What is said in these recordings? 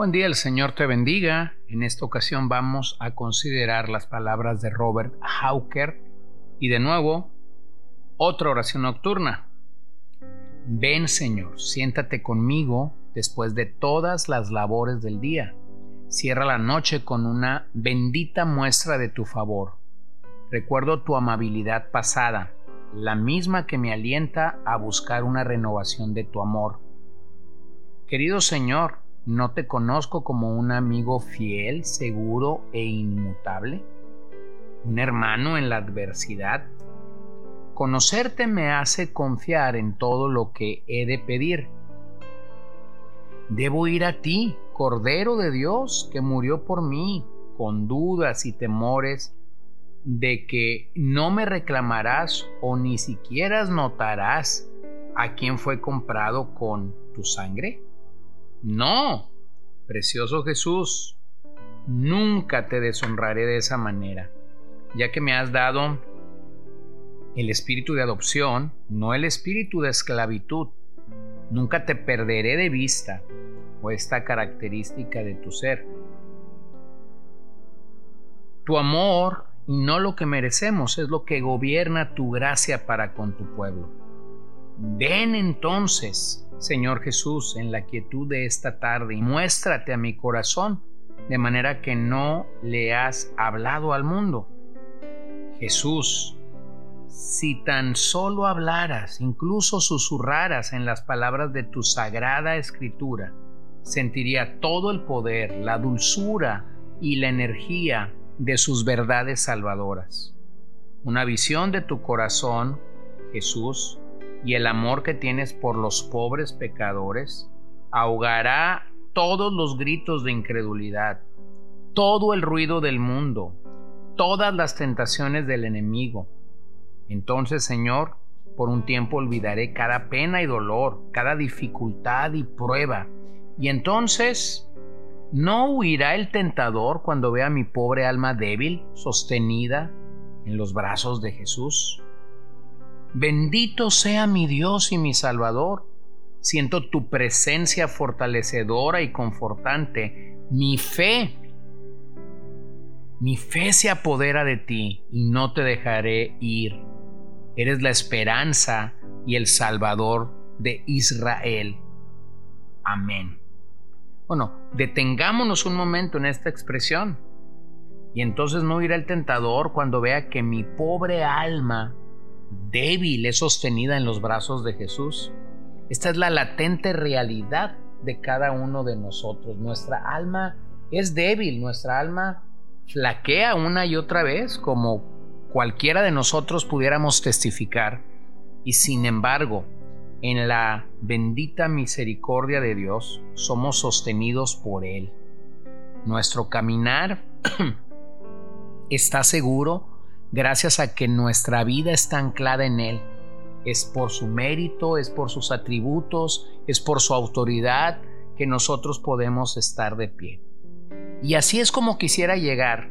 Buen día, el Señor te bendiga. En esta ocasión vamos a considerar las palabras de Robert Hawker y de nuevo otra oración nocturna. Ven Señor, siéntate conmigo después de todas las labores del día. Cierra la noche con una bendita muestra de tu favor. Recuerdo tu amabilidad pasada, la misma que me alienta a buscar una renovación de tu amor. Querido Señor, ¿No te conozco como un amigo fiel, seguro e inmutable? ¿Un hermano en la adversidad? Conocerte me hace confiar en todo lo que he de pedir. Debo ir a ti, Cordero de Dios, que murió por mí, con dudas y temores de que no me reclamarás o ni siquiera notarás a quién fue comprado con tu sangre. No, precioso Jesús, nunca te deshonraré de esa manera, ya que me has dado el espíritu de adopción, no el espíritu de esclavitud. Nunca te perderé de vista o esta característica de tu ser. Tu amor y no lo que merecemos es lo que gobierna tu gracia para con tu pueblo. Ven entonces, Señor Jesús, en la quietud de esta tarde y muéstrate a mi corazón de manera que no le has hablado al mundo. Jesús, si tan solo hablaras, incluso susurraras en las palabras de tu sagrada escritura, sentiría todo el poder, la dulzura y la energía de sus verdades salvadoras. Una visión de tu corazón, Jesús, y el amor que tienes por los pobres pecadores ahogará todos los gritos de incredulidad, todo el ruido del mundo, todas las tentaciones del enemigo. Entonces, Señor, por un tiempo olvidaré cada pena y dolor, cada dificultad y prueba. Y entonces, ¿no huirá el tentador cuando vea mi pobre alma débil, sostenida en los brazos de Jesús? Bendito sea mi Dios y mi Salvador. Siento tu presencia fortalecedora y confortante. Mi fe, mi fe se apodera de ti y no te dejaré ir. Eres la esperanza y el Salvador de Israel. Amén. Bueno, detengámonos un momento en esta expresión. Y entonces no irá el tentador cuando vea que mi pobre alma débil es sostenida en los brazos de Jesús. Esta es la latente realidad de cada uno de nosotros. Nuestra alma es débil, nuestra alma flaquea una y otra vez, como cualquiera de nosotros pudiéramos testificar. Y sin embargo, en la bendita misericordia de Dios somos sostenidos por Él. Nuestro caminar está seguro gracias a que nuestra vida está anclada en Él. Es por su mérito, es por sus atributos, es por su autoridad que nosotros podemos estar de pie. Y así es como quisiera llegar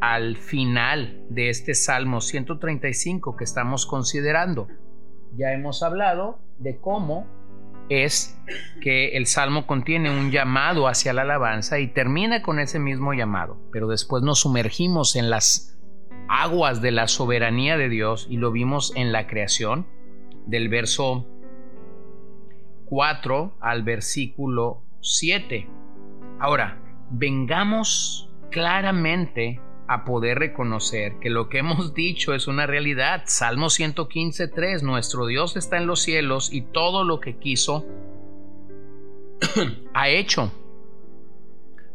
al final de este Salmo 135 que estamos considerando. Ya hemos hablado de cómo es que el Salmo contiene un llamado hacia la alabanza y termina con ese mismo llamado, pero después nos sumergimos en las aguas de la soberanía de Dios y lo vimos en la creación del verso 4 al versículo 7. Ahora, vengamos claramente a poder reconocer que lo que hemos dicho es una realidad. Salmo 115, 3, nuestro Dios está en los cielos y todo lo que quiso ha hecho.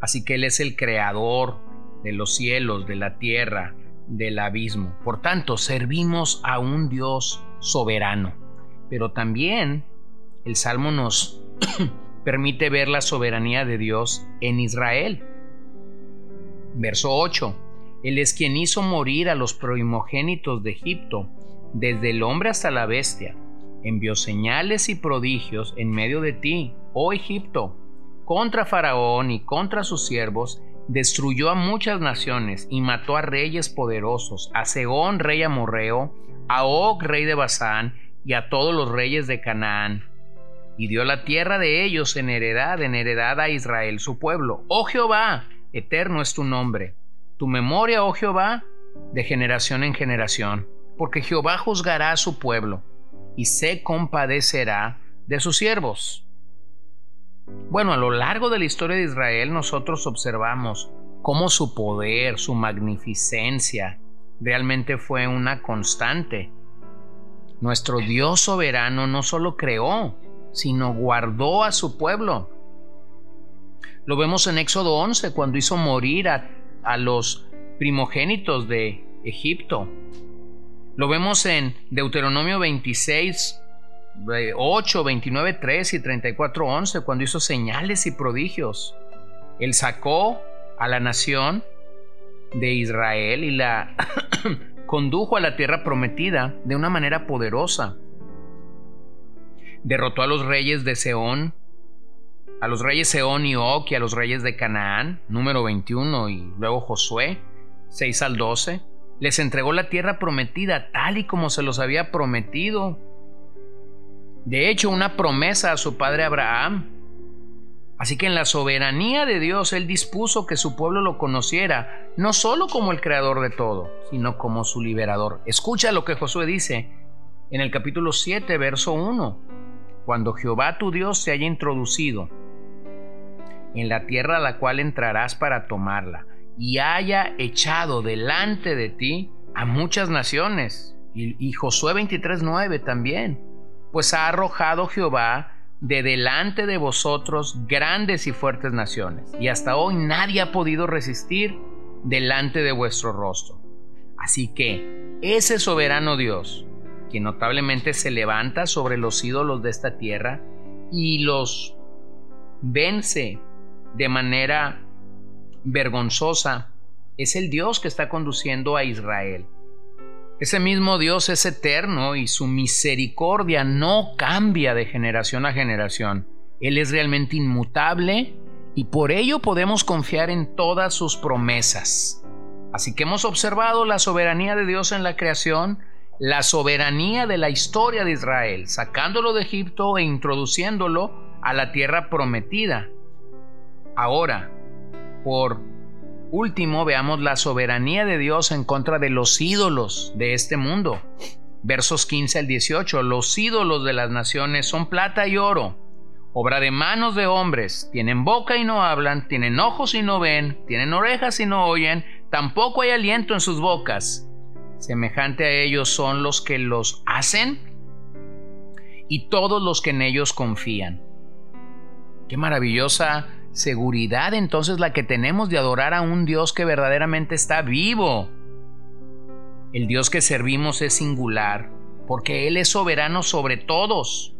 Así que Él es el creador de los cielos, de la tierra, del abismo. Por tanto, servimos a un Dios soberano. Pero también el Salmo nos permite ver la soberanía de Dios en Israel. Verso 8. Él es quien hizo morir a los primogénitos de Egipto, desde el hombre hasta la bestia. Envió señales y prodigios en medio de ti, oh Egipto, contra Faraón y contra sus siervos, destruyó a muchas naciones y mató a reyes poderosos, a Segón, rey amorreo, a Og, rey de Basán, y a todos los reyes de Canaán. Y dio la tierra de ellos en heredad, en heredad a Israel su pueblo. Oh Jehová, eterno es tu nombre. Tu memoria, oh Jehová, de generación en generación. Porque Jehová juzgará a su pueblo y se compadecerá de sus siervos. Bueno, a lo largo de la historia de Israel nosotros observamos cómo su poder, su magnificencia, realmente fue una constante. Nuestro Dios soberano no solo creó, sino guardó a su pueblo. Lo vemos en Éxodo 11, cuando hizo morir a, a los primogénitos de Egipto. Lo vemos en Deuteronomio 26, 8, 29, 3 y 34, 11, cuando hizo señales y prodigios. Él sacó a la nación de Israel y la condujo a la tierra prometida de una manera poderosa. Derrotó a los reyes de Seón, a los reyes Seón y Og y a los reyes de Canaán, número 21, y luego Josué, 6 al 12. Les entregó la tierra prometida tal y como se los había prometido de hecho una promesa a su padre Abraham. Así que en la soberanía de Dios Él dispuso que su pueblo lo conociera, no solo como el creador de todo, sino como su liberador. Escucha lo que Josué dice en el capítulo 7, verso 1. Cuando Jehová tu Dios se haya introducido en la tierra a la cual entrarás para tomarla, y haya echado delante de ti a muchas naciones. Y, y Josué 23.9 también pues ha arrojado Jehová de delante de vosotros grandes y fuertes naciones, y hasta hoy nadie ha podido resistir delante de vuestro rostro. Así que ese soberano Dios, que notablemente se levanta sobre los ídolos de esta tierra y los vence de manera vergonzosa, es el Dios que está conduciendo a Israel ese mismo Dios es eterno y su misericordia no cambia de generación a generación. Él es realmente inmutable y por ello podemos confiar en todas sus promesas. Así que hemos observado la soberanía de Dios en la creación, la soberanía de la historia de Israel, sacándolo de Egipto e introduciéndolo a la tierra prometida. Ahora, por último, veamos la soberanía de Dios en contra de los ídolos de este mundo. Versos 15 al 18. Los ídolos de las naciones son plata y oro, obra de manos de hombres. Tienen boca y no hablan, tienen ojos y no ven, tienen orejas y no oyen, tampoco hay aliento en sus bocas. Semejante a ellos son los que los hacen y todos los que en ellos confían. Qué maravillosa seguridad entonces la que tenemos de adorar a un Dios que verdaderamente está vivo. El Dios que servimos es singular, porque Él es soberano sobre todos.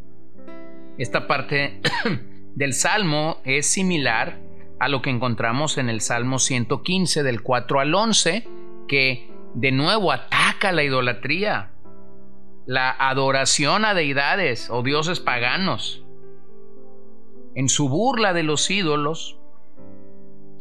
Esta parte del Salmo es similar a lo que encontramos en el Salmo 115 del 4 al 11, que de nuevo ataca la idolatría, la adoración a deidades o dioses paganos en su burla de los ídolos,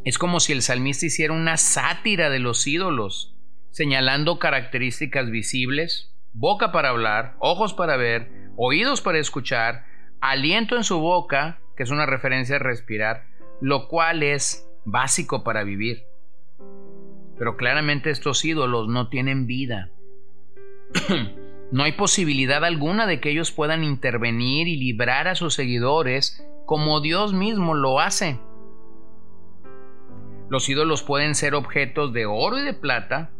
es como si el salmista hiciera una sátira de los ídolos, señalando características visibles, boca para hablar, ojos para ver, oídos para escuchar, aliento en su boca, que es una referencia a respirar, lo cual es básico para vivir. Pero claramente estos ídolos no tienen vida. no hay posibilidad alguna de que ellos puedan intervenir y librar a sus seguidores como Dios mismo lo hace. Los ídolos pueden ser objetos de oro y de plata,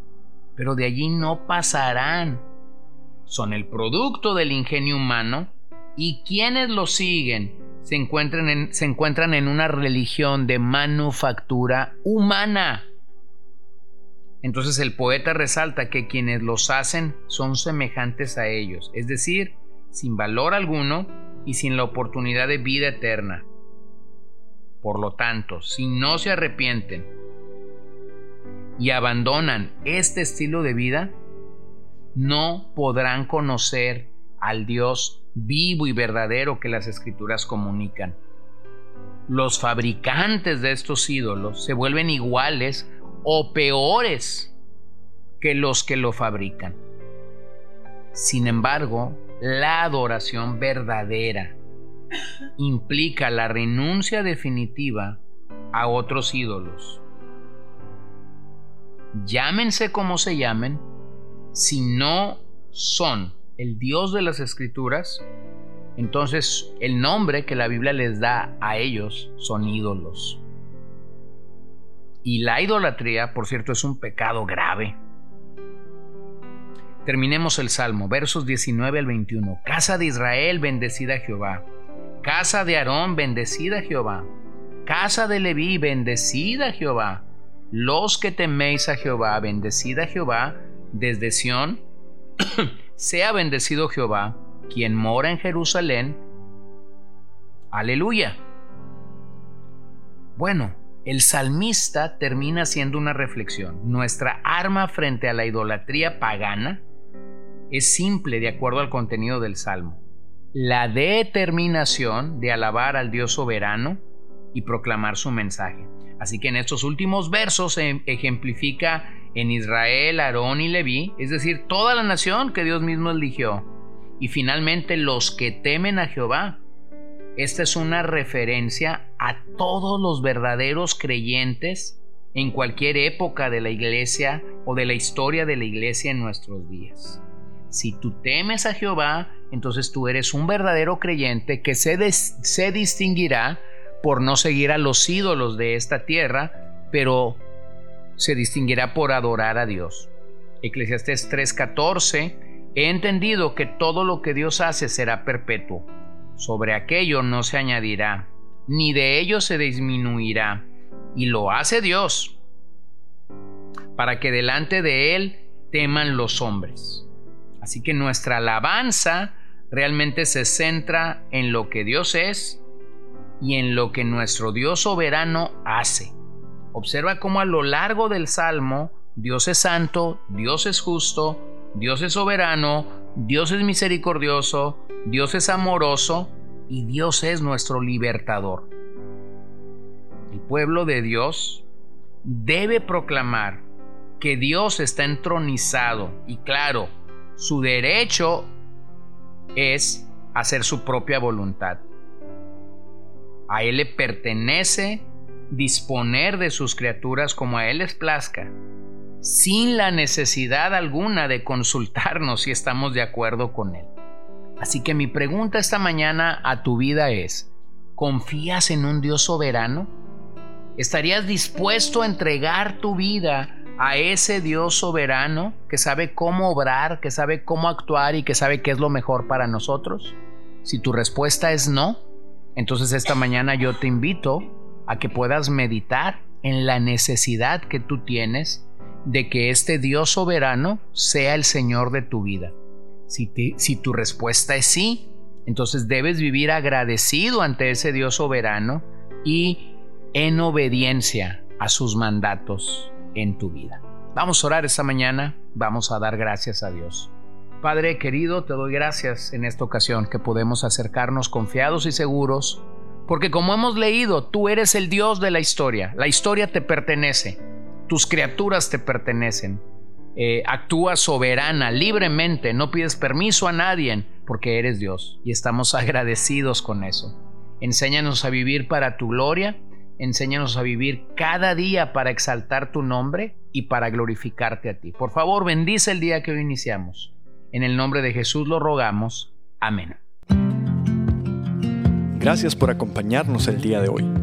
pero de allí no pasarán. Son el producto del ingenio humano y quienes los siguen se encuentran en, se encuentran en una religión de manufactura humana. Entonces el poeta resalta que quienes los hacen son semejantes a ellos, es decir, sin valor alguno y sin la oportunidad de vida eterna. Por lo tanto, si no se arrepienten y abandonan este estilo de vida, no podrán conocer al Dios vivo y verdadero que las escrituras comunican. Los fabricantes de estos ídolos se vuelven iguales o peores que los que lo fabrican. Sin embargo, la adoración verdadera implica la renuncia definitiva a otros ídolos. Llámense como se llamen, si no son el Dios de las Escrituras, entonces el nombre que la Biblia les da a ellos son ídolos. Y la idolatría, por cierto, es un pecado grave. Terminemos el Salmo, versos 19 al 21. Casa de Israel, bendecida Jehová. Casa de Aarón, bendecida Jehová. Casa de Leví, bendecida Jehová. Los que teméis a Jehová, bendecida Jehová. Desde Sión, sea bendecido Jehová, quien mora en Jerusalén. Aleluya. Bueno, el salmista termina haciendo una reflexión. Nuestra arma frente a la idolatría pagana es simple de acuerdo al contenido del salmo la determinación de alabar al Dios soberano y proclamar su mensaje. Así que en estos últimos versos se ejemplifica en Israel, Aarón y Leví, es decir, toda la nación que Dios mismo eligió. Y finalmente los que temen a Jehová. Esta es una referencia a todos los verdaderos creyentes en cualquier época de la iglesia o de la historia de la iglesia en nuestros días. Si tú temes a Jehová, entonces tú eres un verdadero creyente que se, se distinguirá por no seguir a los ídolos de esta tierra, pero se distinguirá por adorar a Dios. Eclesiastés 3:14, he entendido que todo lo que Dios hace será perpetuo. Sobre aquello no se añadirá, ni de ello se disminuirá. Y lo hace Dios, para que delante de Él teman los hombres. Así que nuestra alabanza realmente se centra en lo que Dios es y en lo que nuestro Dios soberano hace. Observa cómo a lo largo del Salmo Dios es santo, Dios es justo, Dios es soberano, Dios es misericordioso, Dios es amoroso y Dios es nuestro libertador. El pueblo de Dios debe proclamar que Dios está entronizado y claro, su derecho es hacer su propia voluntad. A Él le pertenece disponer de sus criaturas como a Él les plazca, sin la necesidad alguna de consultarnos si estamos de acuerdo con Él. Así que mi pregunta esta mañana a tu vida es, ¿confías en un Dios soberano? ¿Estarías dispuesto a entregar tu vida a ese Dios soberano que sabe cómo obrar, que sabe cómo actuar y que sabe qué es lo mejor para nosotros? Si tu respuesta es no, entonces esta mañana yo te invito a que puedas meditar en la necesidad que tú tienes de que este Dios soberano sea el Señor de tu vida. Si, si tu respuesta es sí, entonces debes vivir agradecido ante ese Dios soberano y en obediencia a sus mandatos en tu vida. Vamos a orar esta mañana, vamos a dar gracias a Dios. Padre querido, te doy gracias en esta ocasión que podemos acercarnos confiados y seguros, porque como hemos leído, tú eres el Dios de la historia, la historia te pertenece, tus criaturas te pertenecen, eh, actúas soberana, libremente, no pides permiso a nadie, porque eres Dios y estamos agradecidos con eso. Enséñanos a vivir para tu gloria Enséñanos a vivir cada día para exaltar tu nombre y para glorificarte a ti. Por favor, bendice el día que hoy iniciamos. En el nombre de Jesús lo rogamos. Amén. Gracias por acompañarnos el día de hoy.